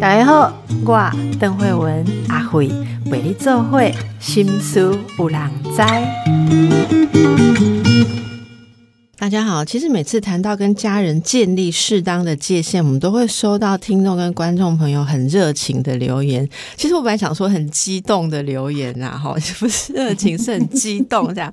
大家好，我邓慧文阿慧为你做会心思有人知。大家好，其实每次谈到跟家人建立适当的界限，我们都会收到听众跟观众朋友很热情的留言。其实我本来想说很激动的留言啊，哈，不是热情，是很激动这样。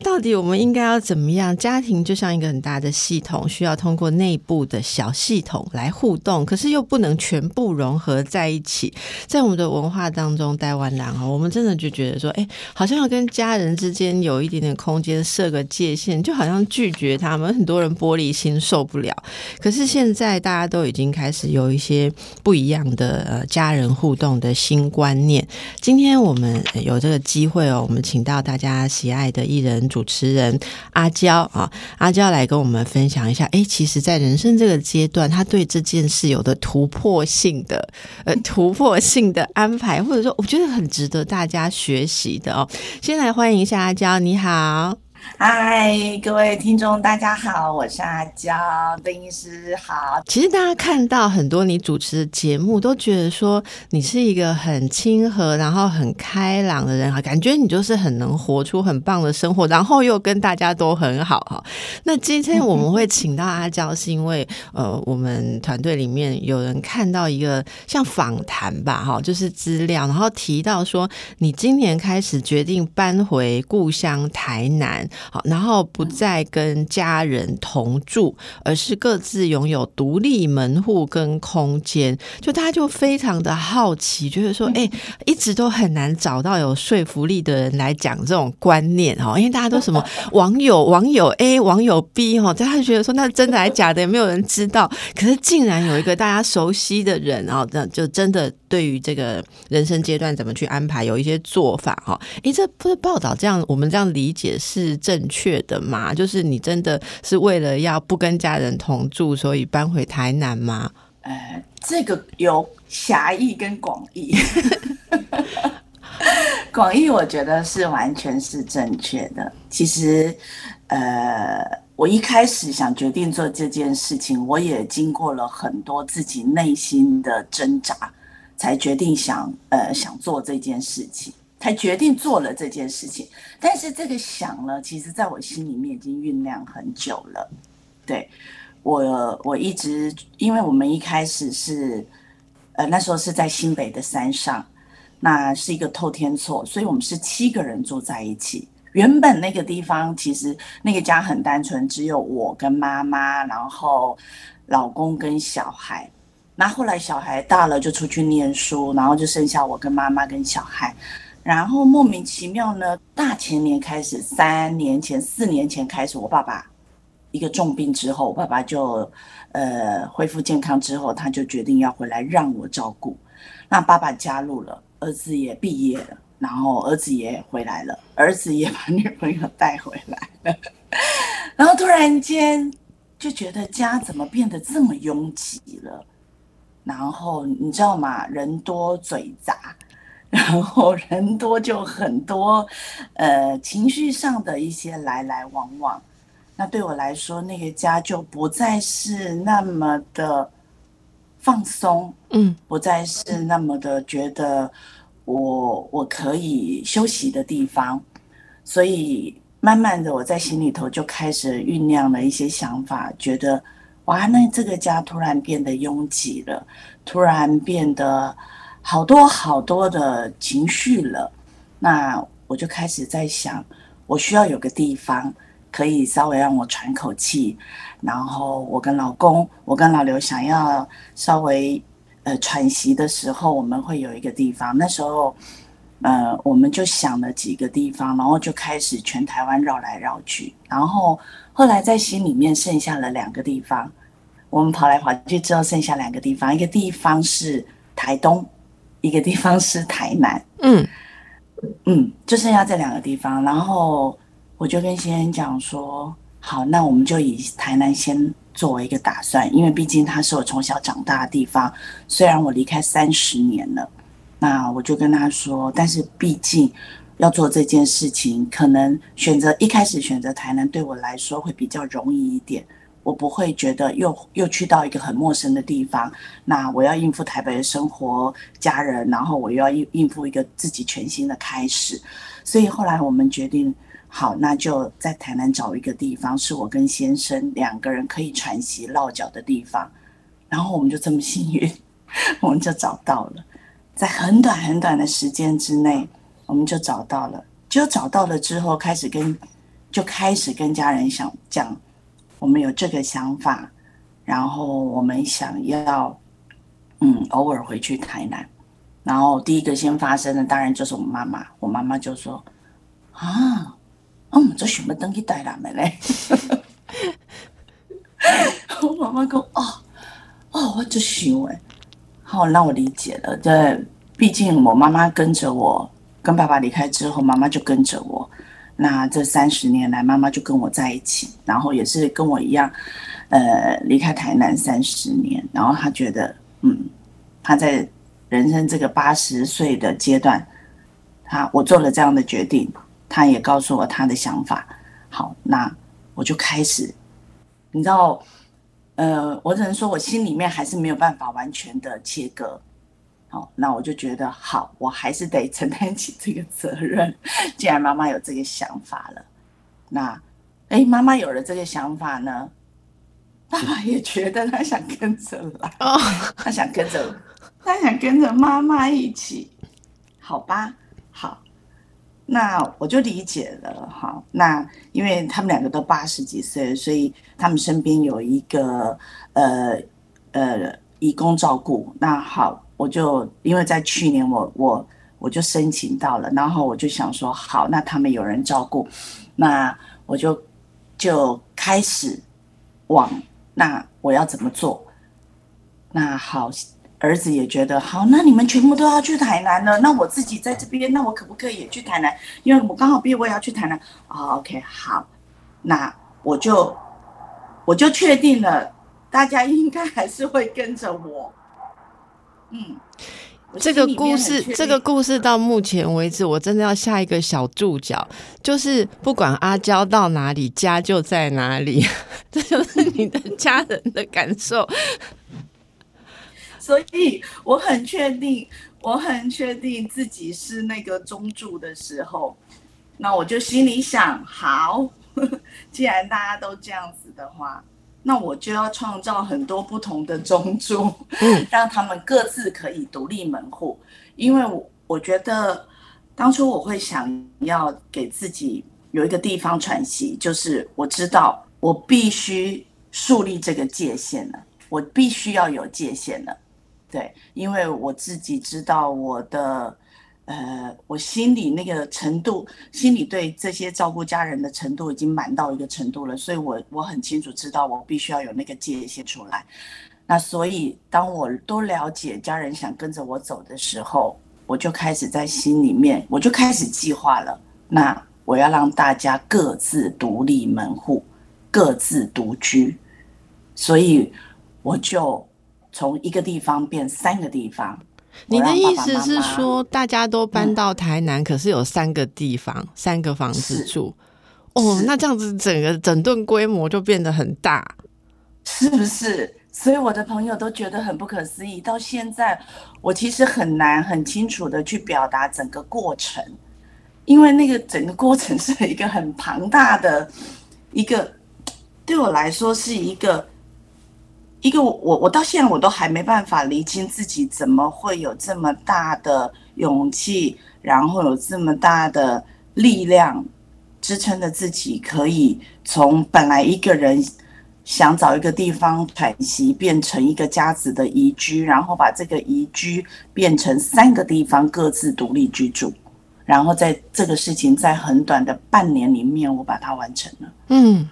到底我们应该要怎么样？家庭就像一个很大的系统，需要通过内部的小系统来互动，可是又不能全部融合在一起。在我们的文化当中，台湾人啊，我们真的就觉得说，哎，好像要跟家人之间有一点点空间，设个界限，就好像拒绝他们。很多人玻璃心受不了。可是现在大家都已经开始有一些不一样的呃家人互动的新观念。今天我们有这个机会哦，我们请到大家喜爱的艺人。主持人阿娇啊，阿娇来跟我们分享一下。哎，其实，在人生这个阶段，他对这件事有的突破性的呃 突破性的安排，或者说，我觉得很值得大家学习的哦。先来欢迎一下阿娇，你好。嗨，各位听众，大家好，我是阿娇，邓医师好。其实大家看到很多你主持的节目，都觉得说你是一个很亲和，然后很开朗的人哈，感觉你就是很能活出很棒的生活，然后又跟大家都很好哈。那今天我们会 请到阿娇，是因为呃，我们团队里面有人看到一个像访谈吧，哈，就是资料，然后提到说你今年开始决定搬回故乡台南。好，然后不再跟家人同住，而是各自拥有独立门户跟空间。就大家就非常的好奇，就是说，哎，一直都很难找到有说服力的人来讲这种观念哈，因为大家都什么 网友网友 A 网友 B 哈，大家觉得说那真的还假的，也没有人知道。可是竟然有一个大家熟悉的人啊，那就真的对于这个人生阶段怎么去安排有一些做法哈。哎，这不是报道这样，我们这样理解是。正确的吗？就是你真的是为了要不跟家人同住，所以搬回台南吗？呃，这个有狭义跟广义。广义我觉得是完全是正确的。其实，呃，我一开始想决定做这件事情，我也经过了很多自己内心的挣扎，才决定想呃想做这件事情。才决定做了这件事情，但是这个想了，其实在我心里面已经酝酿很久了。对我，我一直，因为我们一开始是，呃，那时候是在新北的山上，那是一个透天厝，所以我们是七个人住在一起。原本那个地方其实那个家很单纯，只有我跟妈妈，然后老公跟小孩。那后来小孩大了就出去念书，然后就剩下我跟妈妈跟小孩。然后莫名其妙呢，大前年开始，三年前、四年前开始，我爸爸一个重病之后，我爸爸就呃恢复健康之后，他就决定要回来让我照顾。那爸爸加入了，儿子也毕业了，然后儿子也回来了，儿子也把女朋友带回来了。然后突然间就觉得家怎么变得这么拥挤了？然后你知道吗？人多嘴杂。然后人多就很多，呃，情绪上的一些来来往往，那对我来说，那个家就不再是那么的放松，嗯，不再是那么的觉得我我可以休息的地方，所以慢慢的我在心里头就开始酝酿了一些想法，觉得哇，那这个家突然变得拥挤了，突然变得。好多好多的情绪了，那我就开始在想，我需要有个地方可以稍微让我喘口气。然后我跟老公，我跟老刘想要稍微呃喘息的时候，我们会有一个地方。那时候，呃，我们就想了几个地方，然后就开始全台湾绕来绕去。然后后来在心里面剩下了两个地方，我们跑来跑去之后剩下两个地方，一个地方是台东。一个地方是台南，嗯嗯，就剩下这两个地方。然后我就跟先生讲说：“好，那我们就以台南先作为一个打算，因为毕竟它是我从小长大的地方。虽然我离开三十年了，那我就跟他说，但是毕竟要做这件事情，可能选择一开始选择台南对我来说会比较容易一点。我不会觉得又又去到一个很陌生的地方，那我要应付台北的生活、家人，然后我又要应应付一个自己全新的开始。所以后来我们决定，好，那就在台南找一个地方，是我跟先生两个人可以喘息落脚的地方。然后我们就这么幸运，我们就找到了，在很短很短的时间之内，我们就找到了。就找到了之后，开始跟就开始跟家人想讲，我们有这个想法，然后我们想要，嗯，偶尔回去台南。然后第一个先发生的，当然就是我妈妈。我妈妈就说：“啊，嗯，这什么登去台南的嘞？” 我妈妈说：“哦，哦，我就想哎，好，让我理解了。对，毕竟我妈妈跟着我。”跟爸爸离开之后，妈妈就跟着我。那这三十年来，妈妈就跟我在一起，然后也是跟我一样，呃，离开台南三十年。然后他觉得，嗯，他在人生这个八十岁的阶段，他我做了这样的决定，他也告诉我他的想法。好，那我就开始，你知道，呃，我只能说我心里面还是没有办法完全的切割。哦，那我就觉得好，我还是得承担起这个责任。既然妈妈有这个想法了，那，哎，妈妈有了这个想法呢，爸爸也觉得他想跟着来，他想跟着，他想跟着妈妈一起，好吧，好，那我就理解了。好，那因为他们两个都八十几岁，所以他们身边有一个呃呃义工照顾。那好。我就因为在去年，我我我就申请到了，然后我就想说，好，那他们有人照顾，那我就就开始往那我要怎么做？那好，儿子也觉得好，那你们全部都要去台南了，那我自己在这边，那我可不可以也去台南？因为我刚好毕业，我也要去台南。哦，OK，好，那我就我就确定了，大家应该还是会跟着我。嗯，这个故事，这个故事到目前为止，我真的要下一个小注脚，就是不管阿娇到哪里，家就在哪里，这就是你的 家人的感受。所以我很确定，我很确定自己是那个中柱的时候，那我就心里想，好，既然大家都这样子的话。那我就要创造很多不同的中珠，让他们各自可以独立门户。因为我我觉得当初我会想要给自己有一个地方喘息，就是我知道我必须树立这个界限了，我必须要有界限了。对，因为我自己知道我的。呃，我心里那个程度，心里对这些照顾家人的程度已经满到一个程度了，所以我我很清楚知道，我必须要有那个界限出来。那所以，当我都了解家人想跟着我走的时候，我就开始在心里面，我就开始计划了。那我要让大家各自独立门户，各自独居，所以我就从一个地方变三个地方。你的意思是说，大家都搬到台南，可是有三个地方、三个房子住。哦，那这样子整个整顿规模就变得很大，是不是？所以我的朋友都觉得很不可思议。到现在，我其实很难很清楚的去表达整个过程，因为那个整个过程是一个很庞大的一个，对我来说是一个。一个我我到现在我都还没办法理清自己怎么会有这么大的勇气，然后有这么大的力量支撑着自己，可以从本来一个人想找一个地方喘息，变成一个家子的宜居，然后把这个宜居变成三个地方各自独立居住，然后在这个事情在很短的半年里面，我把它完成了。嗯。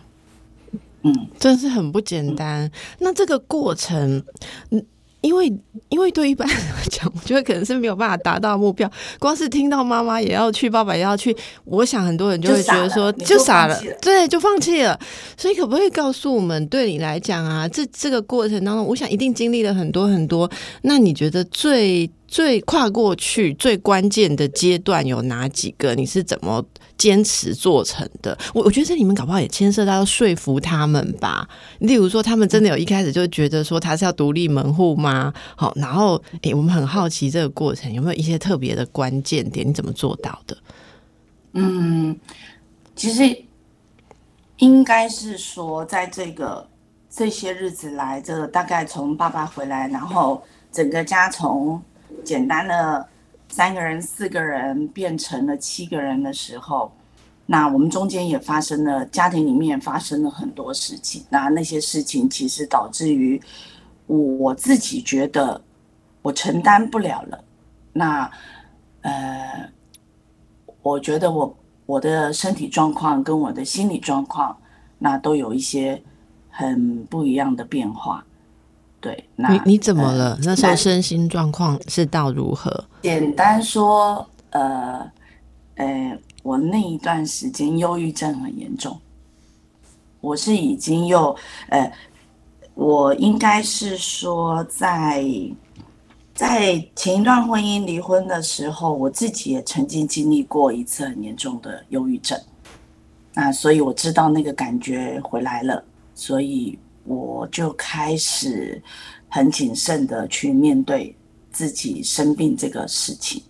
嗯，真是很不简单。那这个过程，嗯，因为因为对一般人来讲，我觉得可能是没有办法达到目标。光是听到妈妈也要去，爸爸也要去，我想很多人就会觉得说，就傻了，对，就放弃了。所以可不可以告诉我们，对你来讲啊，这这个过程当中，我想一定经历了很多很多。那你觉得最最跨过去最关键的阶段有哪几个？你是怎么坚持做成的？我我觉得这里面搞不好也牵涉到说服他们吧。例如说，他们真的有一开始就觉得说他是要独立门户吗？好，然后诶，我们很好奇这个过程有没有一些特别的关键点？你怎么做到的？嗯，其实应该是说，在这个这些日子来，这个大概从爸爸回来，然后整个家从简单的三个人、四个人变成了七个人的时候，那我们中间也发生了家庭里面发生了很多事情。那那些事情其实导致于我自己觉得我承担不了了。那呃。我觉得我我的身体状况跟我的心理状况，那都有一些很不一样的变化。对，你你怎么了？那时候身心状况是到如何？简单说，呃，呃，我那一段时间忧郁症很严重。我是已经又，呃，我应该是说在。在前一段婚姻离婚的时候，我自己也曾经经历过一次很严重的忧郁症，那所以我知道那个感觉回来了，所以我就开始很谨慎的去面对自己生病这个事情。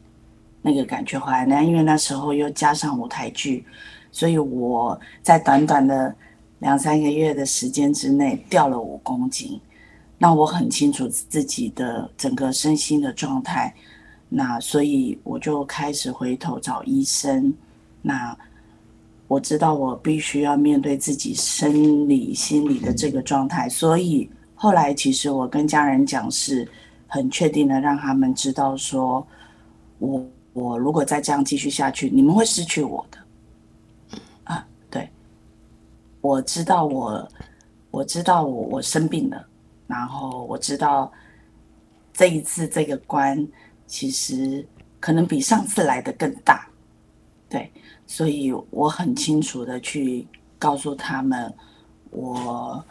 那个感觉回来呢，因为那时候又加上舞台剧，所以我在短短的两三个月的时间之内掉了五公斤。那我很清楚自己的整个身心的状态，那所以我就开始回头找医生。那我知道我必须要面对自己生理心理的这个状态，所以后来其实我跟家人讲是很确定的，让他们知道说，我我如果再这样继续下去，你们会失去我的。啊，对，我知道我我知道我我生病了。然后我知道这一次这个关其实可能比上次来的更大，所以我很清楚的去告诉他们，我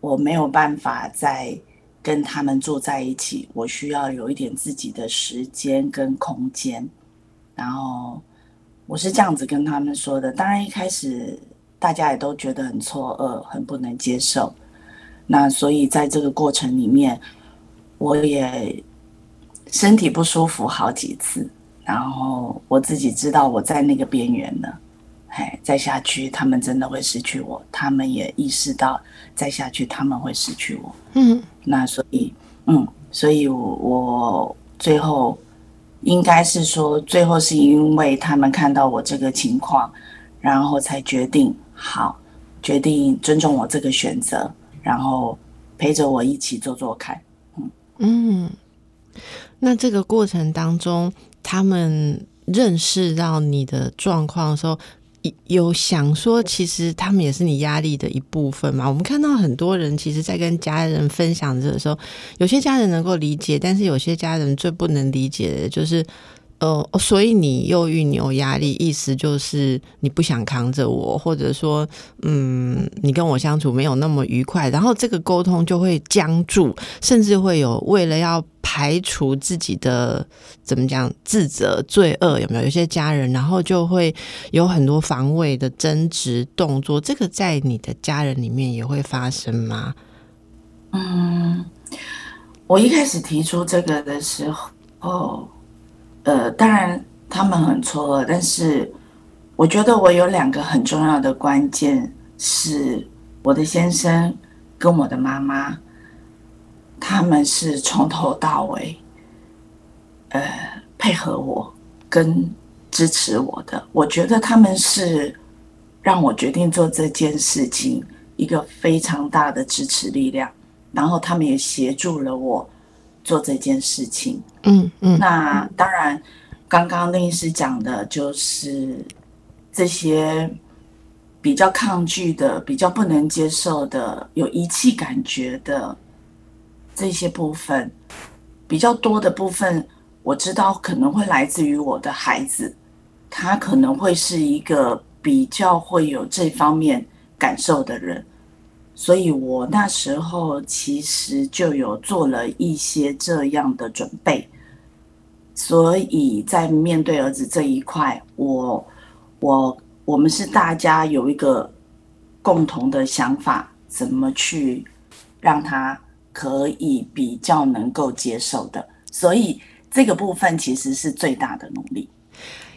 我没有办法再跟他们住在一起，我需要有一点自己的时间跟空间。然后我是这样子跟他们说的，当然一开始大家也都觉得很错愕，很不能接受。那所以在这个过程里面，我也身体不舒服好几次，然后我自己知道我在那个边缘了，哎，再下去他们真的会失去我，他们也意识到再下去他们会失去我，嗯，那所以，嗯，所以我最后应该是说，最后是因为他们看到我这个情况，然后才决定好，决定尊重我这个选择。然后陪着我一起做做看，嗯。嗯，那这个过程当中，他们认识到你的状况的时候，有想说，其实他们也是你压力的一部分嘛？我们看到很多人，其实，在跟家人分享这个时候，有些家人能够理解，但是有些家人最不能理解的就是。呃，所以你又遇、你有压力，意思就是你不想扛着我，或者说，嗯，你跟我相处没有那么愉快，然后这个沟通就会僵住，甚至会有为了要排除自己的怎么讲自责、罪恶，有没有？有些家人，然后就会有很多防卫的争执动作，这个在你的家人里面也会发生吗？嗯，我一开始提出这个的时候，呃，当然他们很错愕，但是我觉得我有两个很重要的关键，是我的先生跟我的妈妈，他们是从头到尾，呃，配合我跟支持我的。我觉得他们是让我决定做这件事情一个非常大的支持力量，然后他们也协助了我。做这件事情，嗯嗯，那当然，刚刚那师讲的就是这些比较抗拒的、比较不能接受的、有遗弃感觉的这些部分，比较多的部分，我知道可能会来自于我的孩子，他可能会是一个比较会有这方面感受的人。所以我那时候其实就有做了一些这样的准备，所以在面对儿子这一块，我我我们是大家有一个共同的想法，怎么去让他可以比较能够接受的。所以这个部分其实是最大的努力。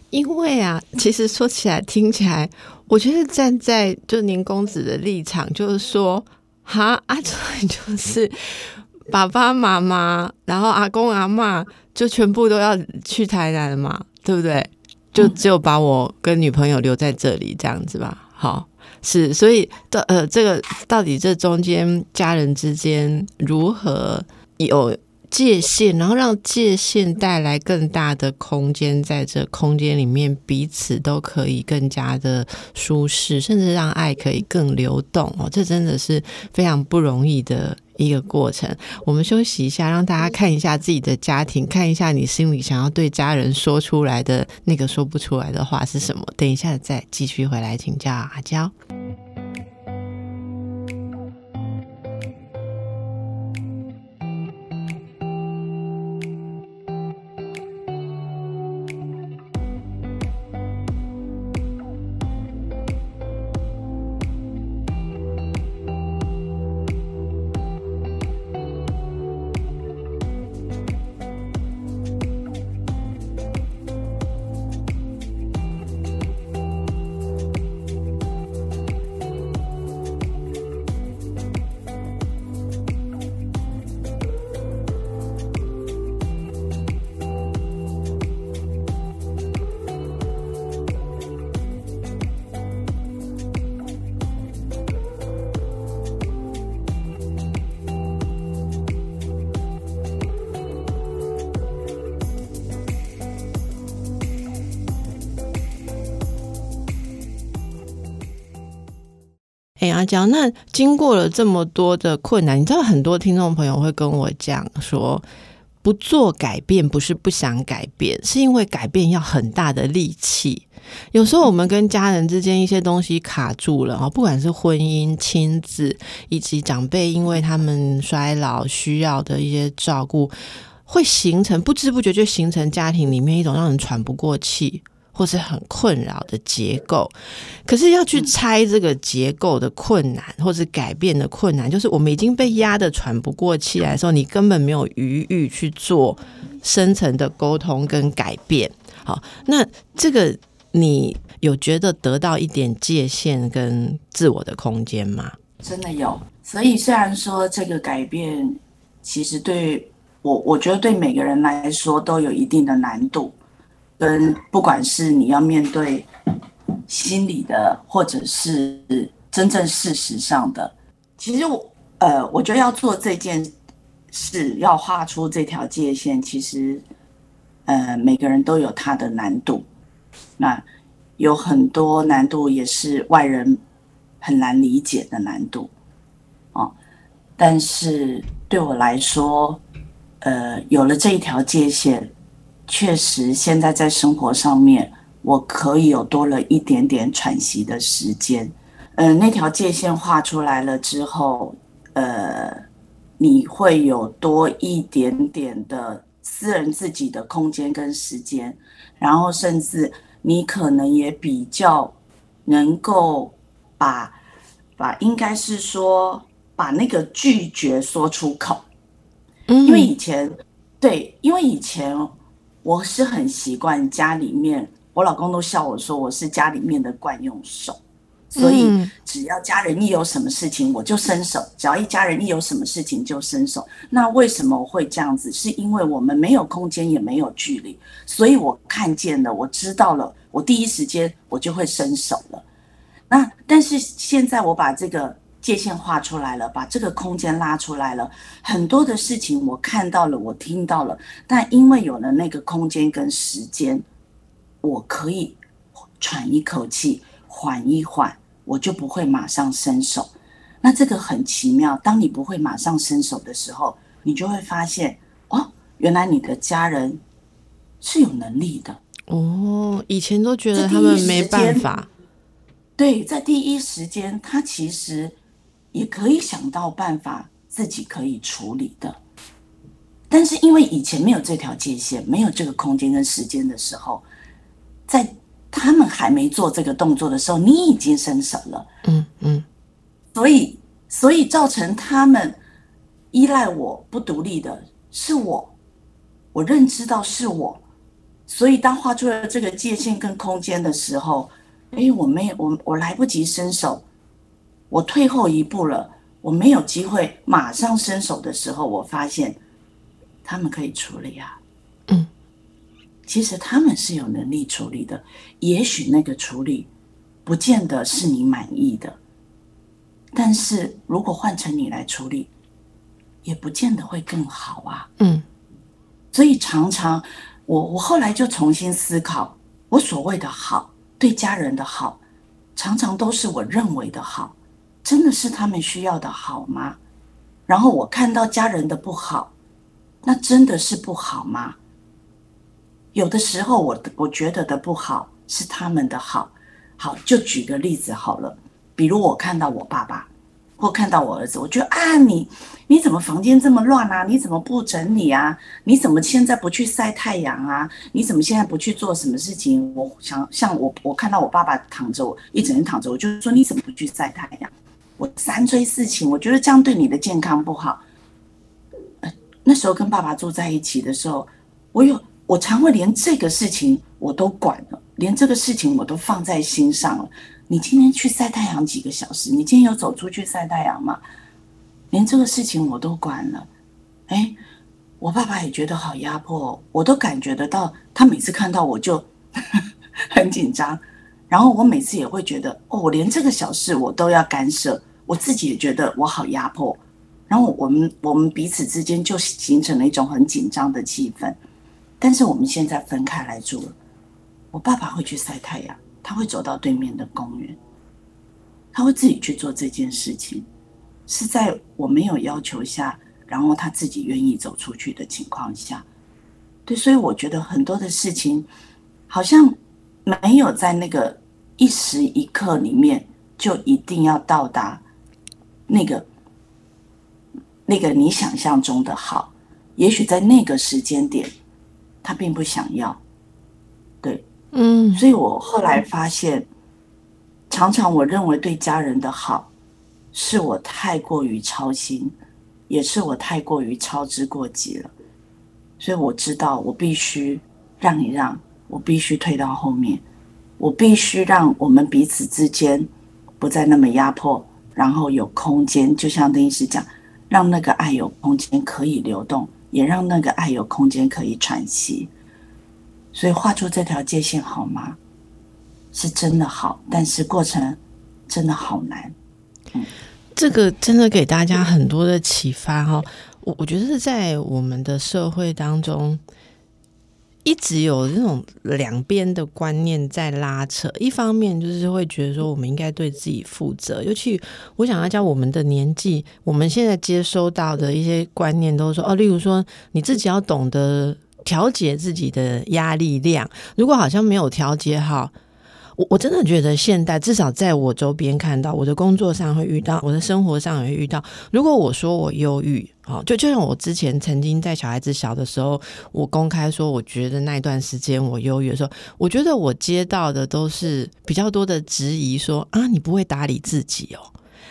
因为啊，其实说起来、听起来，我觉得站在就您公子的立场，就是说，哈，阿哲 就是爸爸妈妈，然后阿公阿妈就全部都要去台南嘛，对不对？就只有把我跟女朋友留在这里这样子吧。好，是，所以到呃，这个到底这中间家人之间如何有？界限，然后让界限带来更大的空间，在这空间里面，彼此都可以更加的舒适，甚至让爱可以更流动哦。这真的是非常不容易的一个过程。我们休息一下，让大家看一下自己的家庭，看一下你心里想要对家人说出来的那个说不出来的话是什么。等一下再继续回来请教阿娇。那经过了这么多的困难，你知道很多听众朋友会跟我讲说，不做改变不是不想改变，是因为改变要很大的力气。有时候我们跟家人之间一些东西卡住了啊，不管是婚姻、亲子以及长辈，因为他们衰老需要的一些照顾，会形成不知不觉就形成家庭里面一种让人喘不过气。或是很困扰的结构，可是要去拆这个结构的困难，或是改变的困难，就是我们已经被压得喘不过气来的时候，你根本没有余裕去做深层的沟通跟改变。好，那这个你有觉得得到一点界限跟自我的空间吗？真的有。所以虽然说这个改变，其实对我，我觉得对每个人来说都有一定的难度。跟不管是你要面对心理的，或者是真正事实上的，其实我呃，我觉得要做这件事，要画出这条界限，其实呃，每个人都有他的难度。那有很多难度也是外人很难理解的难度哦。但是对我来说，呃，有了这一条界限。确实，现在在生活上面，我可以有多了一点点喘息的时间。嗯，那条界限画出来了之后，呃，你会有多一点点的私人自己的空间跟时间，然后甚至你可能也比较能够把把，应该是说把那个拒绝说出口。嗯，因为以前对，因为以前。我是很习惯家里面，我老公都笑我说我是家里面的惯用手，所以只要家人一有什么事情我就伸手，只要一家人一有什么事情就伸手。那为什么会这样子？是因为我们没有空间也没有距离，所以我看见了，我知道了，我第一时间我就会伸手了。那但是现在我把这个。界限画出来了，把这个空间拉出来了，很多的事情我看到了，我听到了，但因为有了那个空间跟时间，我可以喘一口气，缓一缓，我就不会马上伸手。那这个很奇妙，当你不会马上伸手的时候，你就会发现，哦，原来你的家人是有能力的。哦，以前都觉得他们没办法。对，在第一时间，他其实。也可以想到办法，自己可以处理的。但是因为以前没有这条界限，没有这个空间跟时间的时候，在他们还没做这个动作的时候，你已经伸手了。嗯嗯，所以所以造成他们依赖我不独立的是我，我认知到是我，所以当画出了这个界限跟空间的时候，哎，我没有我我来不及伸手，我退后一步了，我没有机会马上伸手的时候，我发现。他们可以处理啊，嗯，其实他们是有能力处理的。也许那个处理不见得是你满意的，但是如果换成你来处理，也不见得会更好啊。嗯，所以常常我我后来就重新思考，我所谓的好，对家人的好，常常都是我认为的好，真的是他们需要的好吗？然后我看到家人的不好。那真的是不好吗？有的时候，我我觉得的不好是他们的好。好，就举个例子好了，比如我看到我爸爸，或看到我儿子，我觉得啊，你你怎么房间这么乱啊？你怎么不整理啊？你怎么现在不去晒太阳啊？你怎么现在不去做什么事情？我想像我我看到我爸爸躺着，我一整天躺着，我就说你怎么不去晒太阳？我三催四请，我觉得这样对你的健康不好。那时候跟爸爸住在一起的时候，我有我常会连这个事情我都管了，连这个事情我都放在心上了。你今天去晒太阳几个小时？你今天有走出去晒太阳吗？连这个事情我都管了。哎，我爸爸也觉得好压迫，我都感觉得到。他每次看到我就 很紧张，然后我每次也会觉得，哦，连这个小事我都要干涉，我自己也觉得我好压迫。然后我们我们彼此之间就形成了一种很紧张的气氛，但是我们现在分开来住了。我爸爸会去晒太阳，他会走到对面的公园，他会自己去做这件事情，是在我没有要求下，然后他自己愿意走出去的情况下。对，所以我觉得很多的事情好像没有在那个一时一刻里面就一定要到达那个。那个你想象中的好，也许在那个时间点，他并不想要。对，嗯，所以我后来发现，常常我认为对家人的好，是我太过于操心，也是我太过于操之过急了。所以我知道，我必须让一让，我必须退到后面，我必须让我们彼此之间不再那么压迫，然后有空间。就像邓医师讲。让那个爱有空间可以流动，也让那个爱有空间可以喘息。所以画出这条界限好吗？是真的好，但是过程真的好难。嗯，这个真的给大家很多的启发哈。我我觉得是在我们的社会当中。一直有这种两边的观念在拉扯，一方面就是会觉得说我们应该对自己负责，尤其我想要教我们的年纪，我们现在接收到的一些观念都说哦，例如说你自己要懂得调节自己的压力量，如果好像没有调节好。我我真的觉得现代至少在我周边看到，我的工作上会遇到，我的生活上也会遇到。如果我说我忧郁，哦，就就像我之前曾经在小孩子小的时候，我公开说，我觉得那一段时间我忧郁的时候，我觉得我接到的都是比较多的质疑，说啊，你不会打理自己哦，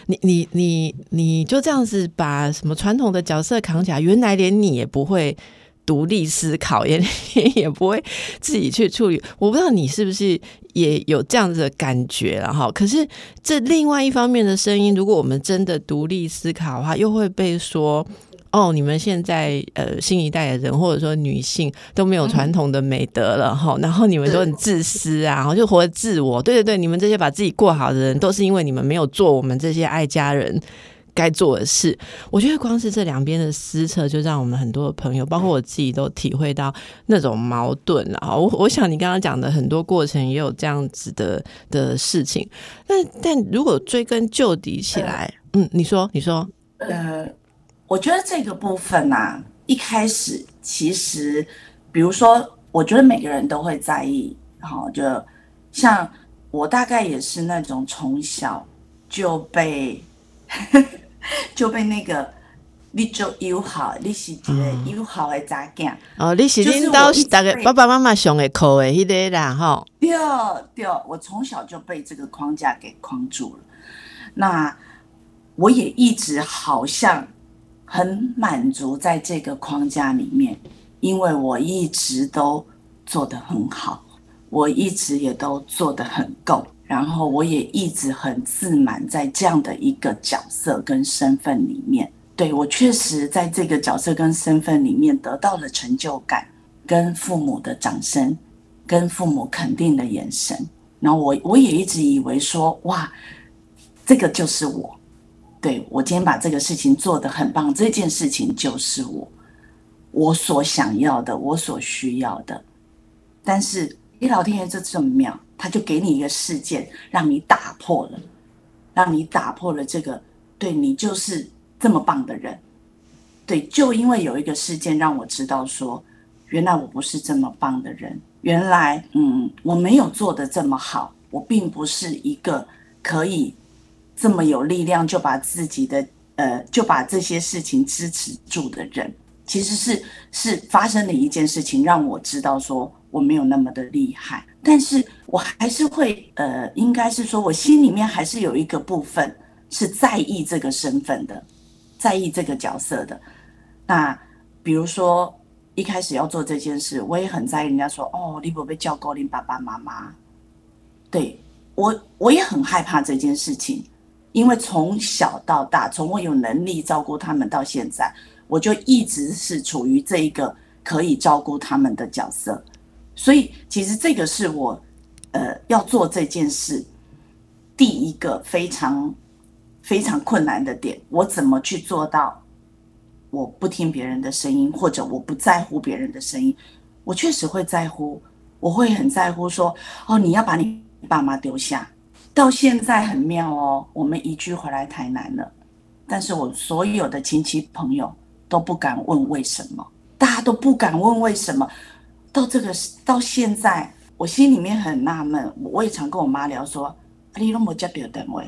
你你你你就这样子把什么传统的角色扛起来，原来连你也不会。独立思考也 也不会自己去处理，我不知道你是不是也有这样子的感觉了哈。可是这另外一方面的声音，如果我们真的独立思考的话，又会被说哦，你们现在呃新一代的人或者说女性都没有传统的美德了哈，然后你们都很自私啊，然后就活自我。对对对，你们这些把自己过好的人，都是因为你们没有做我们这些爱家人。该做的事，我觉得光是这两边的撕扯，就让我们很多的朋友，包括我自己，都体会到那种矛盾了。我我想你刚刚讲的很多过程，也有这样子的的事情。但但如果追根究底起来，嗯，你说，你说，呃，我觉得这个部分啊，一开始其实，比如说，我觉得每个人都会在意，然后就像我大概也是那种从小就被。就被那个你就友好，你是一个友好的查囝。哦，你是就是恁兜我一直大概爸爸妈妈上的课的迄个啦吼。对对，我从小就被这个框架给框住了。那我也一直好像很满足在这个框架里面，因为我一直都做得很好，我一直也都做得很够，然后我也一直很自满在这样的一个角色跟身份里面。对我确实在这个角色跟身份里面得到了成就感，跟父母的掌声，跟父母肯定的眼神。然后我我也一直以为说，哇，这个就是我。对我今天把这个事情做得很棒，这件事情就是我，我所想要的，我所需要的。但是，你老天爷这这么妙，他就给你一个事件，让你打破了，让你打破了这个，对你就是这么棒的人。对，就因为有一个事件让我知道说，原来我不是这么棒的人，原来嗯，我没有做的这么好，我并不是一个可以这么有力量就把自己的呃就把这些事情支持住的人。其实是是发生了一件事情，让我知道说我没有那么的厉害，但是我还是会呃，应该是说我心里面还是有一个部分是在意这个身份的，在意这个角色的。那比如说一开始要做这件事，我也很在意人家说哦，你不被叫高林爸爸妈妈，对我我也很害怕这件事情，因为从小到大，从我有能力照顾他们到现在，我就一直是处于这一个可以照顾他们的角色，所以其实这个是我呃要做这件事第一个非常非常困难的点，我怎么去做到？我不听别人的声音，或者我不在乎别人的声音，我确实会在乎，我会很在乎说，哦，你要把你爸妈丢下。到现在很妙哦，我们移居回来台南了，但是我所有的亲戚朋友都不敢问为什么，大家都不敢问为什么。到这个到现在，我心里面很纳闷，我也常跟我妈聊说，你都没接到电话，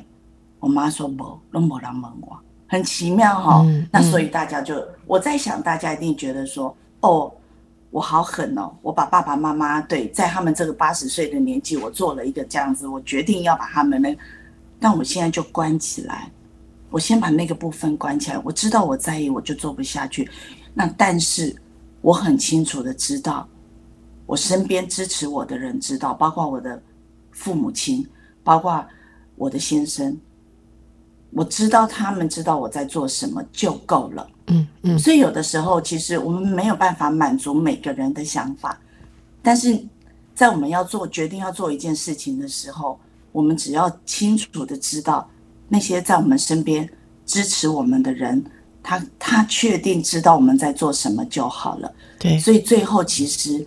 我妈说无，都没人问我。很奇妙哈、嗯那所以大家就我在想，大家一定觉得说，哦，我好狠哦，我把爸爸妈妈对在他们这个八十岁的年纪，我做了一个这样子，我决定要把他们呢，但我现在就关起来，我先把那个部分关起来，我知道我在意，我就做不下去。那但是我很清楚的知道，我身边支持我的人知道，包括我的父母亲，包括我的先生，我知道他们知道我在做什么就够了。嗯嗯所以有的时候，其实我们没有办法满足每个人的想法，但是在我们要做决定要做一件事情的时候，我们只要清楚的知道那些在我们身边支持我们的人，他他确定知道我们在做什么就好了。对，所以最后，其实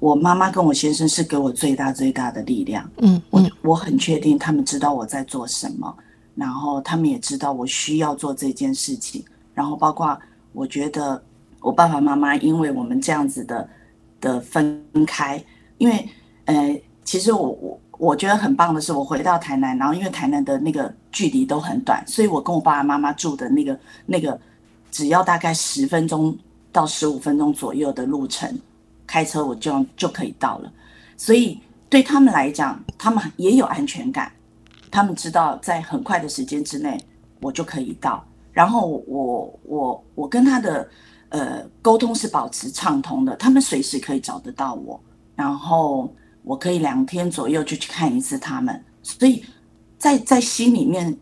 我妈妈跟我先生是给我最大最大的力量。我嗯我我很确定他们知道我在做什么，然后他们也知道我需要做这件事情，然后包括我觉得我爸爸妈妈因为我们这样子的的分开，因为呃，其实我我我觉得很棒的是，我回到台南，然后因为台南的那个距离都很短，所以我跟我爸爸妈妈住的那个那个只要大概十分钟到十五分钟左右的路程，开车我就就可以到了，所以对他们来讲，他们也有安全感，他们知道在很快的时间之内我就可以到，然后我我我跟他的呃沟通是保持畅通的，他们随时可以找得到我，然后我可以两天左右就去看一次他们，所以在在心里面，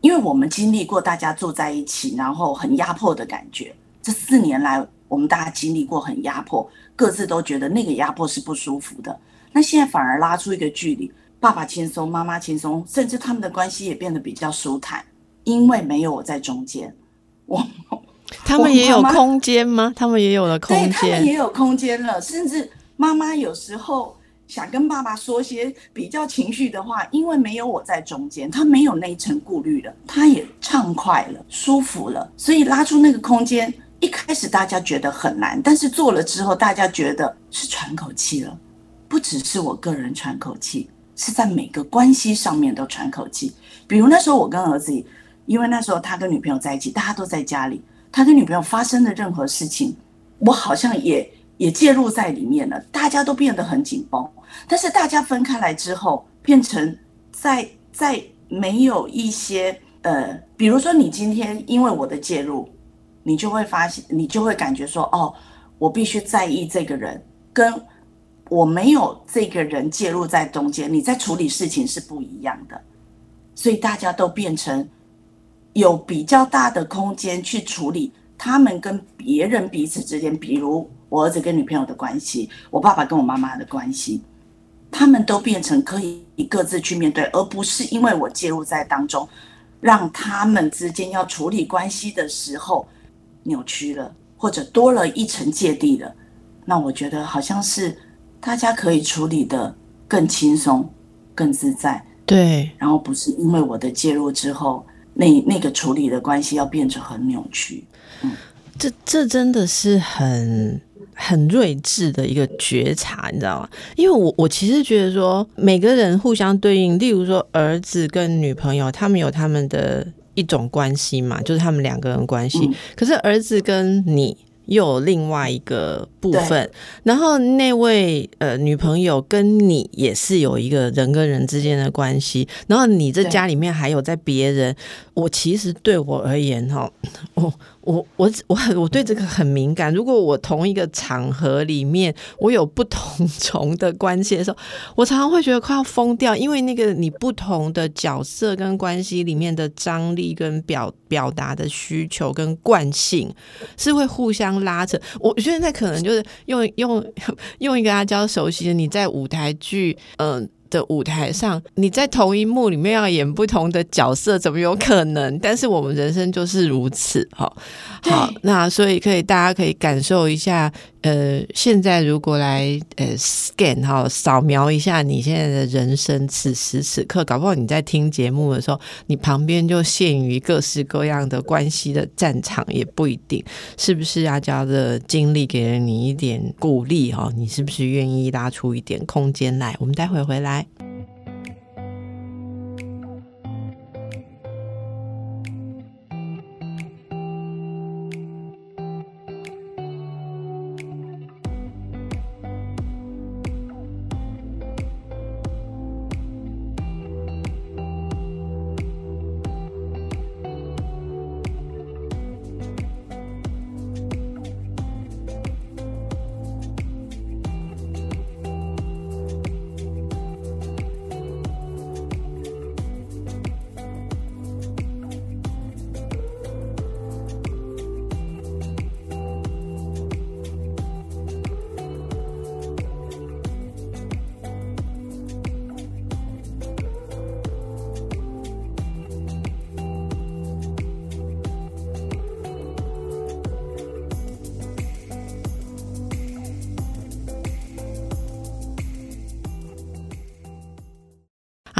因为我们经历过大家住在一起，然后很压迫的感觉，这四年来我们大家经历过很压迫，各自都觉得那个压迫是不舒服的。那现在反而拉出一个距离，爸爸轻松，妈妈轻松，甚至他们的关系也变得比较舒坦，因为没有我在中间。我 他们也有空间吗？他们也有了空对他们间也，有空间了，甚至妈妈有时候想跟爸爸说些比较情绪的话，因为没有我在中间，他没有那一层顾虑了，他也畅快了，舒服了，所以拉出那个空间。一开始大家觉得很难，但是做了之后，大家觉得是喘口气了，不只是我个人喘口气，是在每个关系上面都喘口气。比如那时候我跟儿子，因为那时候他跟女朋友在一起，大家都在家里，他跟女朋友发生的任何事情，我好像也也介入在里面了。大家都变得很紧绷，但是大家分开来之后，变成在在没有一些呃，比如说你今天因为我的介入，你就会发现，你就会感觉说，哦，我必须在意这个人，跟我没有这个人介入在中间，你在处理事情是不一样的。所以大家都变成有比较大的空间去处理他们跟别人彼此之间，比如我儿子跟女朋友的关系，我爸爸跟我妈妈的关系，他们都变成可以各自去面对，而不是因为我介入在当中，让他们之间要处理关系的时候扭曲了，或者多了一层芥蒂了。那我觉得好像是大家可以处理的更轻松、更自在。对，然后不是因为我的介入之后，那那个处理的关系要变成很扭曲。嗯，这这真的是很很睿智的一个觉察，你知道吗？因为我我其实觉得说，每个人互相对应，例如说儿子跟女朋友，他们有他们的一种关系嘛，就是他们两个人关系。可是儿子跟你。又有另外一个部分，然后那位呃女朋友跟你也是有一个人跟人之间的关系，然后你这家里面还有在别人，我其实对我而言哈，我。我我我很我对这个很敏感。如果我同一个场合里面，我有不同 重的关系的时候，我常常会觉得快要疯掉，因为那个你不同的角色跟关系里面的张力跟表表达的需求跟惯性是会互相拉扯。我现在可能就是用用 用一个阿娇熟悉的，你在舞台剧，嗯。的舞台上，你在同一幕里面要演不同的角色，怎么有可能？但是我们人生就是如此，哈。好，那所以可以，大家可以感受一下。呃，现在如果来呃 scan 哈，扫描一下你现在的人生，此时此刻，搞不好你在听节目的时候，你旁边就陷于各式各样的关系的战场，也不一定是不是阿娇的经历给了你一点鼓励哈？你是不是愿意拉出一点空间来？我们待会回来。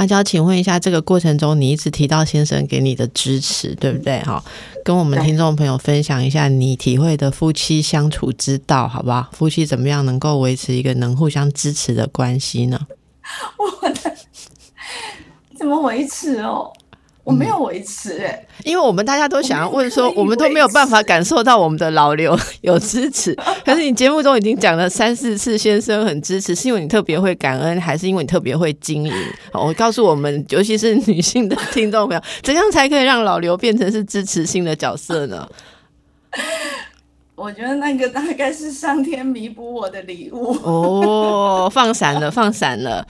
阿娇，请问一下，这个过程中你一直提到先生给你的支持，对不对？哈，跟我们听众朋友分享一下你体会的夫妻相处之道，好不好？夫妻怎么样能够维持一个能互相支持的关系呢？我的怎么维持哦？我没有维持哎，因为我们大家都想要问说，我们都没有办法感受到我们的老刘 有支持。可是你节目中已经讲了三四次，先生很支持，是因为你特别会感恩，还是因为你特别会经营？我告诉我们，尤其是女性的听众朋友，怎样才可以让老刘变成是支持性的角色呢？我觉得那个大概是上天弥补我的礼物哦，放闪了，放闪了。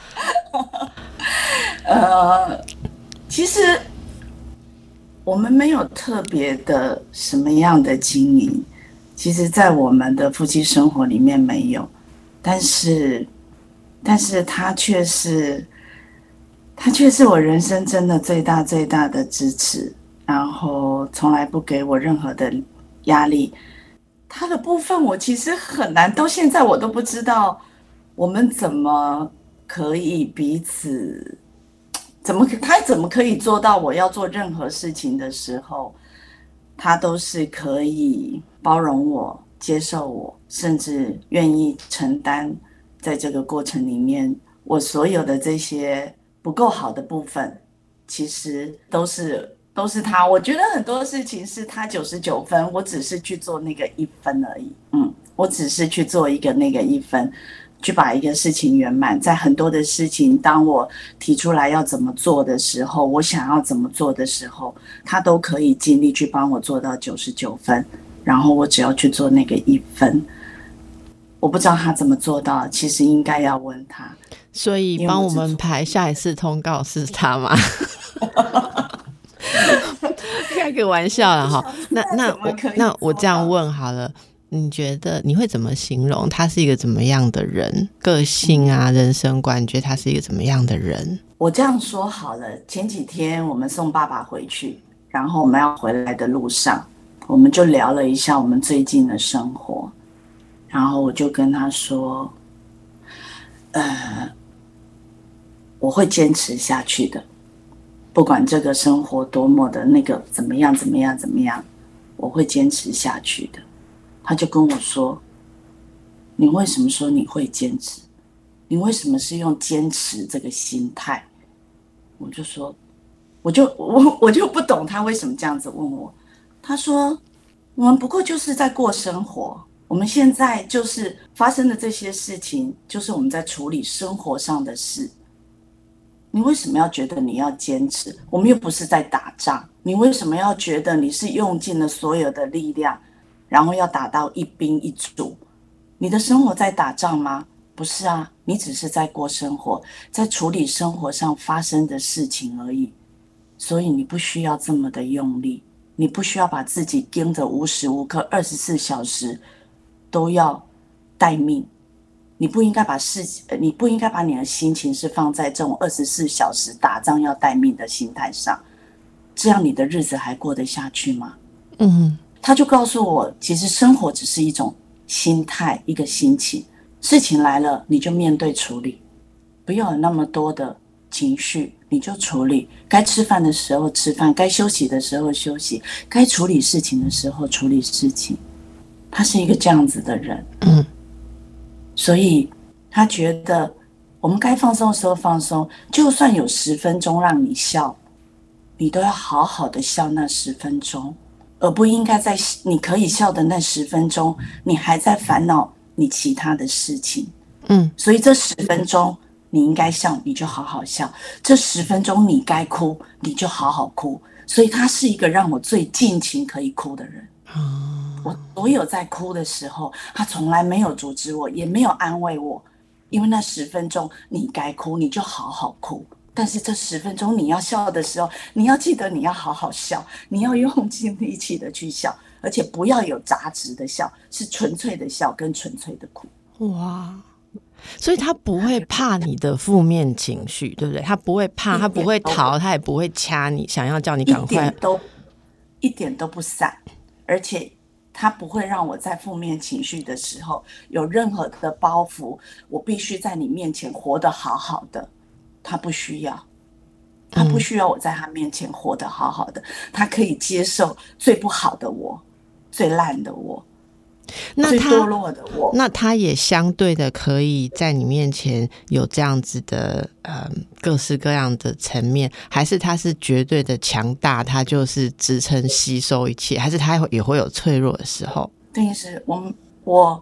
呃，其实。我们没有特别的什么样的经营，其实，在我们的夫妻生活里面没有，但是，但是他却是，他却是我人生真的最大最大的支持，然后从来不给我任何的压力。他的部分我其实很难，到现在我都不知道我们怎么可以彼此。怎么他怎么可以做到？我要做任何事情的时候，他都是可以包容我、接受我，甚至愿意承担在这个过程里面我所有的这些不够好的部分，其实都是都是他。我觉得很多事情是他九十九分，我只是去做那个一分而已。嗯，我只是去做一个那个一分，去把一个事情圆满。在很多的事情，当我提出来要怎么做的时候，我想要怎么做的时候，他都可以尽力去帮我做到九十九分，然后我只要去做那个一分。我不知道他怎么做到，其实应该要问他。所以帮我们排下一次通告是他吗？开个玩笑了哈。那那我 那我这样问好了，你觉得你会怎么形容他是一个怎么样的人？个性啊，人生观，你觉得他是一个怎么样的人？我这样说好了，前几天我们送爸爸回去，然后我们要回来的路上，我们就聊了一下我们最近的生活，然后我就跟他说，呃。我会坚持下去的，不管这个生活多么的那个怎么样怎么样怎么样，我会坚持下去的。他就跟我说：“你为什么说你会坚持？你为什么是用坚持这个心态？”我就说：“我就我我就不懂他为什么这样子问我。”他说：“我们不过就是在过生活，我们现在就是发生的这些事情，就是我们在处理生活上的事。”你为什么要觉得你要坚持？我们又不是在打仗，你为什么要觉得你是用尽了所有的力量，然后要打到一兵一卒？你的生活在打仗吗？不是啊，你只是在过生活，在处理生活上发生的事情而已。所以你不需要这么的用力，你不需要把自己盯着无时无刻、二十四小时都要待命。你不应该把事，你不应该把你的心情是放在这种二十四小时打仗要待命的心态上，这样你的日子还过得下去吗？嗯，他就告诉我，其实生活只是一种心态，一个心情。事情来了，你就面对处理，不要有那么多的情绪，你就处理。该吃饭的时候吃饭，该休息的时候休息，该处理事情的时候处理事情。他是一个这样子的人，嗯。所以，他觉得我们该放松的时候放松，就算有十分钟让你笑，你都要好好的笑那十分钟，而不应该在你可以笑的那十分钟，你还在烦恼你其他的事情。嗯，所以这十分钟你应该笑，你就好好笑；这十分钟你该哭，你就好好哭。所以他是一个让我最尽情可以哭的人。我所有在哭的时候，他从来没有阻止我，也没有安慰我，因为那十分钟你该哭，你就好好哭。但是这十分钟你要笑的时候，你要记得你要好好笑，你要用尽力气的去笑，而且不要有杂质的笑，是纯粹的笑跟纯粹的哭。哇！所以他不会怕你的负面情绪，对不对？他不会怕，他不会逃，他也不会掐你，想要叫你赶快，都一点都不散，而且。他不会让我在负面情绪的时候有任何的包袱，我必须在你面前活得好好的。他不需要，他不需要我在他面前活得好好的，他可以接受最不好的我，最烂的我。那他堕落的我，那他也相对的可以在你面前有这样子的呃各式各样的层面，还是他是绝对的强大，他就是支撑吸收一切，还是他也会有脆弱的时候？对，是我们我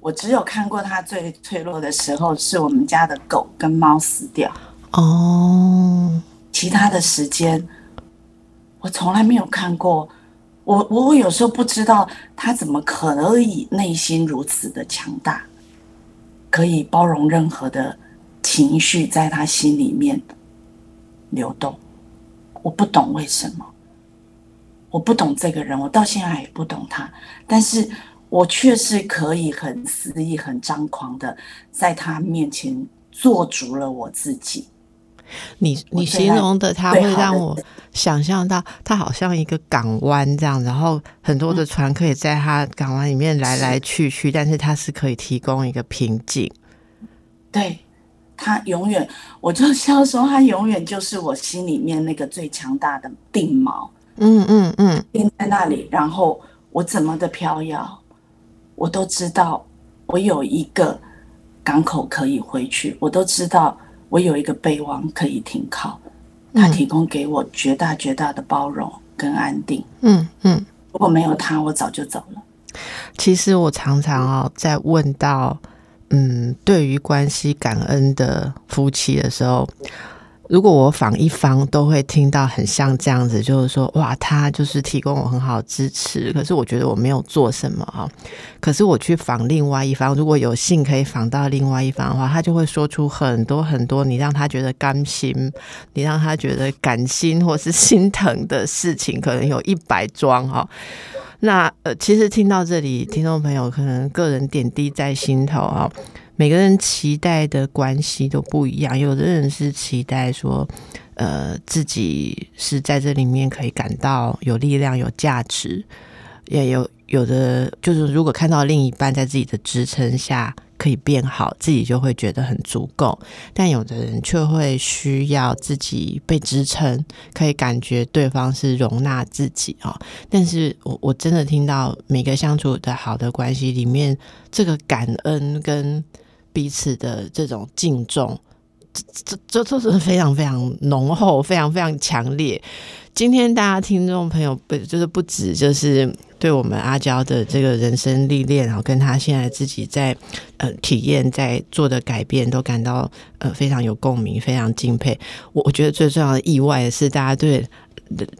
我只有看过他最脆弱的时候，是我们家的狗跟猫死掉哦，其他的时间我从来没有看过。我我我有时候不知道他怎么可以内心如此的强大，可以包容任何的情绪在他心里面流动。我不懂为什么，我不懂这个人，我到现在也不懂他。但是我却是可以很肆意、很张狂的在他面前做足了我自己。你你形容的它会让我想象到，它好像一个港湾这样，然后很多的船可以在它港湾里面来来去去，但是它是可以提供一个平静。对它永远，我就笑说，它永远就是我心里面那个最强大的定锚。嗯嗯嗯，定在那里，然后我怎么的飘摇，我都知道，我有一个港口可以回去，我都知道。我有一个备忘可以停靠，他提供给我绝大绝大的包容跟安定。嗯嗯，如果没有他，我早就走了。其实我常常哦，在问到嗯，对于关系感恩的夫妻的时候。如果我访一方，都会听到很像这样子，就是说，哇，他就是提供我很好支持，可是我觉得我没有做什么啊。可是我去访另外一方，如果有幸可以访到另外一方的话，他就会说出很多很多你让他觉得甘心，你让他觉得感心或是心疼的事情，可能有一百桩哈。那呃，其实听到这里，听众朋友可能个人点滴在心头啊。每个人期待的关系都不一样，有的人是期待说，呃，自己是在这里面可以感到有力量、有价值，也有有的就是如果看到另一半在自己的支撑下可以变好，自己就会觉得很足够。但有的人却会需要自己被支撑，可以感觉对方是容纳自己啊。但是我我真的听到每个相处的好的关系里面，这个感恩跟彼此的这种敬重，这这这都是非常非常浓厚、非常非常强烈。今天大家听众朋友不就是不止就是对我们阿娇的这个人生历练，然后跟他现在自己在呃体验在做的改变，都感到呃非常有共鸣，非常敬佩。我我觉得最重要的意外的是，大家对。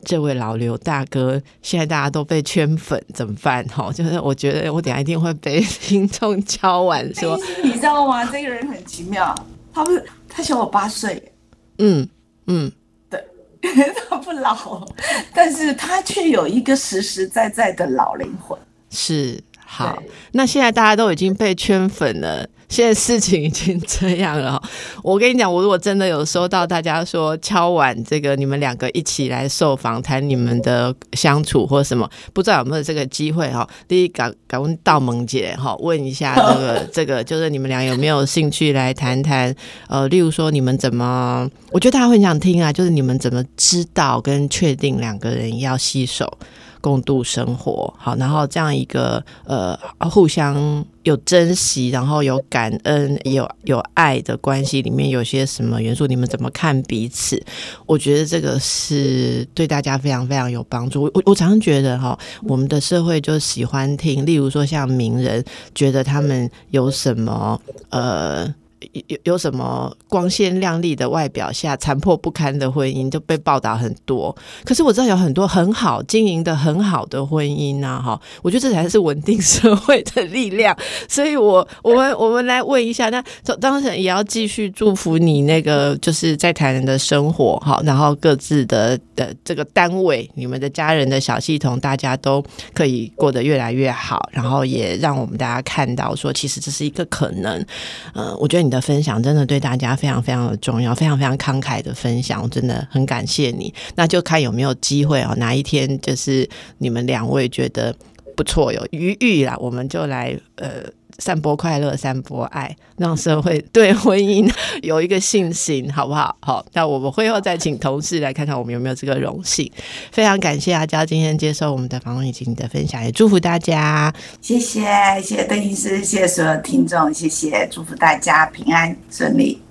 这位老刘大哥，现在大家都被圈粉，怎么办？哈，就是我觉得我等下一定会被 听众敲完说，你知道吗？这个人很奇妙，他不是他小我八岁，嗯嗯，对，他不老，但是他却有一个实实在在的老灵魂。是好，那现在大家都已经被圈粉了。现在事情已经这样了，我跟你讲，我如果真的有收到大家说敲碗，这个你们两个一起来受访，谈你们的相处或什么，不知道有没有这个机会哈？第一，敢敢问道萌姐哈，问一下这个这个，就是你们俩有没有兴趣来谈谈？呃，例如说你们怎么，我觉得大家会很想听啊，就是你们怎么知道跟确定两个人要携手？共度生活，好，然后这样一个呃，互相有珍惜，然后有感恩，有有爱的关系里面有些什么元素？你们怎么看彼此？我觉得这个是对大家非常非常有帮助。我我常常觉得哈，我们的社会就喜欢听，例如说像名人，觉得他们有什么呃。有有什么光鲜亮丽的外表下残破不堪的婚姻就被报道很多，可是我知道有很多很好经营的很好的婚姻呐，哈，我觉得这才是稳定社会的力量。所以，我我们我们来问一下，那当然也要继续祝福你那个就是在台南的生活，哈，然后各自的的这个单位，你们的家人的小系统，大家都可以过得越来越好，然后也让我们大家看到说，其实这是一个可能。嗯，我觉得你的分享真的对大家非常非常的重要，非常非常慷慨的分享，我真的很感谢你。那就看有没有机会哦，哪一天就是你们两位觉得不错，有余裕啦，我们就来呃。散播快乐，散播爱，让社会对婚姻 有一个信心，好不好？好，那我们会后再请同事来看看我们有没有这个荣幸。非常感谢阿娇今天接受我们的访问以及你的分享，也祝福大家。谢谢，谢谢邓医师，谢谢所有听众，谢谢，祝福大家平安顺利。